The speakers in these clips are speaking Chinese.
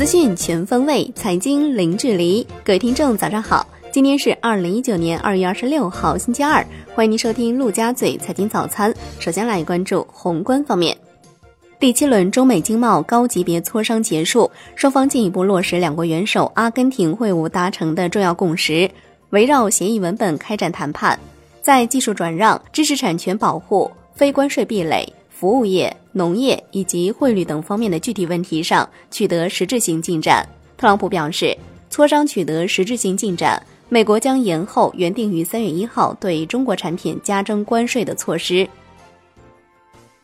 资讯全方位，财经零距离。各位听众，早上好！今天是二零一九年二月二十六号，星期二。欢迎您收听陆家嘴财经早餐。首先来关注宏观方面，第七轮中美经贸高级别磋商结束，双方进一步落实两国元首阿根廷会晤达成的重要共识，围绕协议文本开展谈判，在技术转让、知识产权保护、非关税壁垒。服务业、农业以及汇率等方面的具体问题上取得实质性进展。特朗普表示，磋商取得实质性进展，美国将延后原定于三月一号对中国产品加征关税的措施。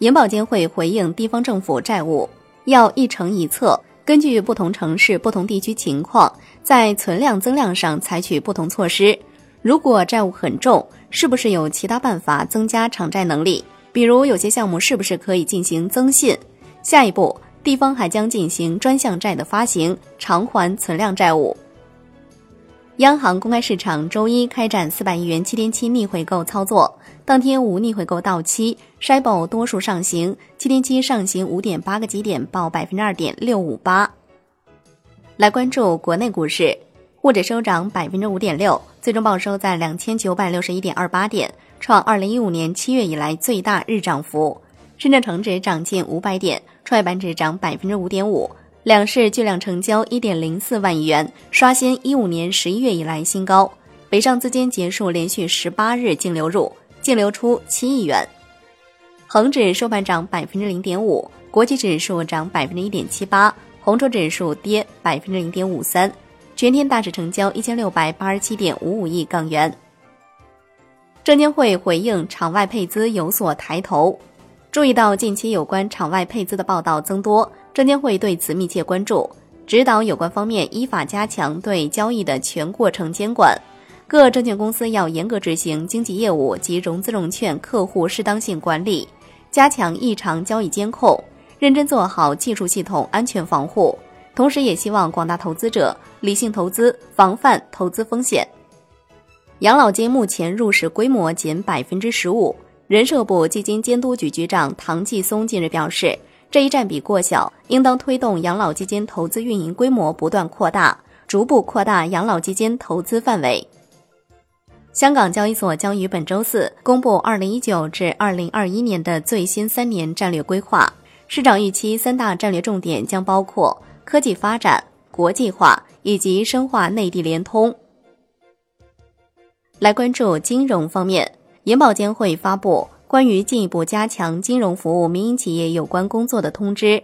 银保监会回应地方政府债务要一城一策，根据不同城市、不同地区情况，在存量增量上采取不同措施。如果债务很重，是不是有其他办法增加偿债能力？比如有些项目是不是可以进行增信？下一步，地方还将进行专项债的发行，偿还存量债务。央行公开市场周一开展四百亿元七天期逆回购操作，当天无逆回购到期，SHIBO 多数上行，七天期上行五点八个基点，报百分之二点六五八。来关注国内股市，沪指收涨百分之五点六，最终报收在两千九百六十一点二八点。创二零一五年七月以来最大日涨幅，深圳成指涨近五百点，创业板指涨百分之五点五，两市巨量成交一点零四万亿元，刷新一五年十一月以来新高。北上资金结束连续十八日净流入，净流出七亿元。恒指收盘涨百分之零点五，国际指数涨百分之一点七八，红筹指数跌百分之零点五三，全天大市成交一千六百八十七点五五亿港元。证监会回应场外配资有所抬头，注意到近期有关场外配资的报道增多，证监会对此密切关注，指导有关方面依法加强对交易的全过程监管。各证券公司要严格执行经纪业务及融资融券客户适当性管理，加强异常交易监控，认真做好技术系统安全防护。同时，也希望广大投资者理性投资，防范投资风险。养老金目前入市规模仅百分之十五。人社部基金监督局局长唐继松近日表示，这一占比过小，应当推动养老基金投资运营规模不断扩大，逐步扩大养老基金投资范围。香港交易所将于本周四公布二零一九至二零二一年的最新三年战略规划，市场预期三大战略重点将包括科技发展、国际化以及深化内地联通。来关注金融方面，银保监会发布关于进一步加强金融服务民营企业有关工作的通知，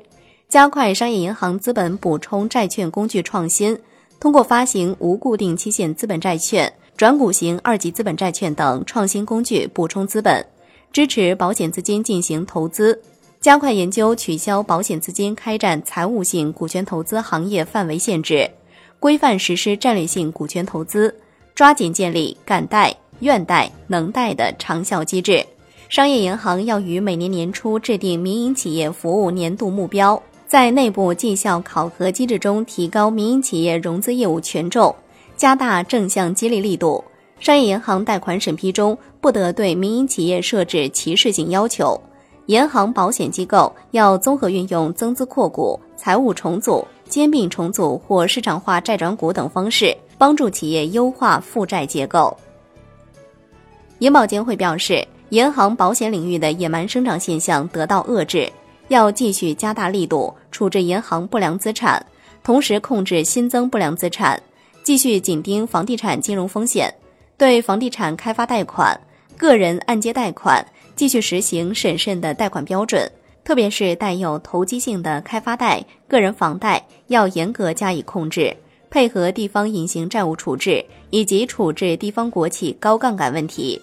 加快商业银行资本补充债券工具创新，通过发行无固定期限资本债券、转股型二级资本债券等创新工具补充资本，支持保险资金进行投资，加快研究取消保险资金开展财务性股权投资行业范围限制，规范实施战略性股权投资。抓紧建立敢贷、愿贷、能贷的长效机制。商业银行要于每年年初制定民营企业服务年度目标，在内部绩效考核机制中提高民营企业融资业务权重，加大正向激励力度。商业银行贷款审批中不得对民营企业设置歧视性要求。银行保险机构要综合运用增资扩股、财务重组、兼并重组或市场化债转股等方式。帮助企业优化负债结构。银保监会表示，银行保险领域的野蛮生长现象得到遏制，要继续加大力度处置银行不良资产，同时控制新增不良资产，继续紧盯房地产金融风险，对房地产开发贷款、个人按揭贷款继续实行审慎的贷款标准，特别是带有投机性的开发贷、个人房贷，要严格加以控制。配合地方隐形债务处置以及处置地方国企高杠杆问题。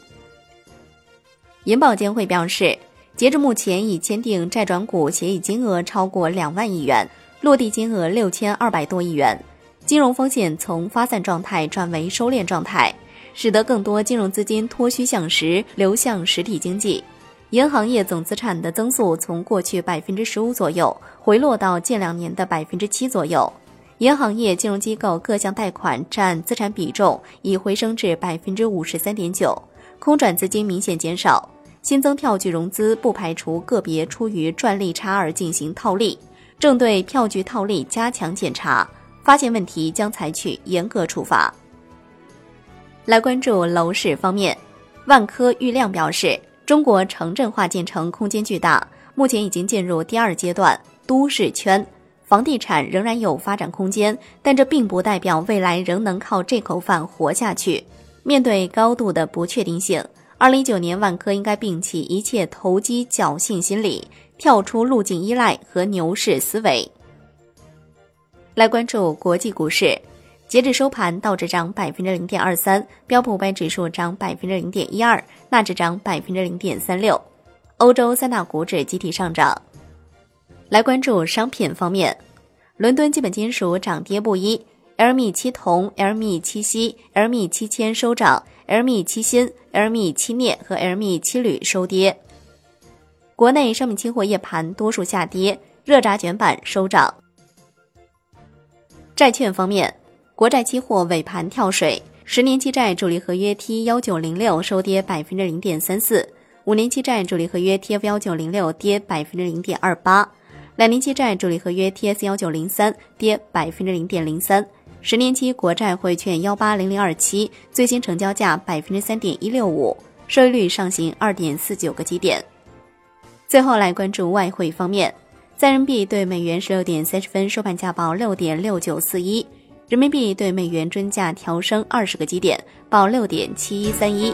银保监会表示，截至目前已签订债转股协议金额超过两万亿元，落地金额六千二百多亿元，金融风险从发散状态转为收敛状态，使得更多金融资金脱虚向实，流向实体经济。银行业总资产的增速从过去百分之十五左右回落到近两年的百分之七左右。银行业金融机构各项贷款占资产比重已回升至百分之五十三点九，空转资金明显减少，新增票据融资不排除个别出于赚利差而进行套利，正对票据套利加强检查，发现问题将采取严格处罚。来关注楼市方面，万科郁亮表示，中国城镇化进程空间巨大，目前已经进入第二阶段都市圈，房地产仍然有发展空间，但这并不代表未来仍能靠这口饭活下去。面对高度的不确定性，二零一九年万科应该摒弃一切投机侥幸心理，跳出路径依赖和牛市思维。来关注国际股市。截至收盘，道指涨百分之零点二三，标普五百指数涨百分之零点一二，纳指涨百分之零点三六。欧洲三大股指集体上涨。来关注商品方面，伦敦基本金属涨跌不一，LME 七铜、LME 七锡、LME 七铅收涨，LME 七锌、LME 七镍和 LME 七铝收跌。国内商品期货夜盘多数下跌，热轧卷板收涨。债券方面。国债期货尾盘跳水，十年期债主力合约 T 幺九零六收跌百分之零点三四，五年期债主力合约 TF 幺九零六跌百分之零点二八，两年期债主力合约 TS 幺九零三跌百分之零点零三，十年期国债汇券幺八零零二七最新成交价百分之三点一六五，收益率上行二点四九个基点。最后来关注外汇方面，在人民币对美元十六点三十分收盘价报六点六九四一。人民币对美元均价调升二十个基点，报六点七一三一。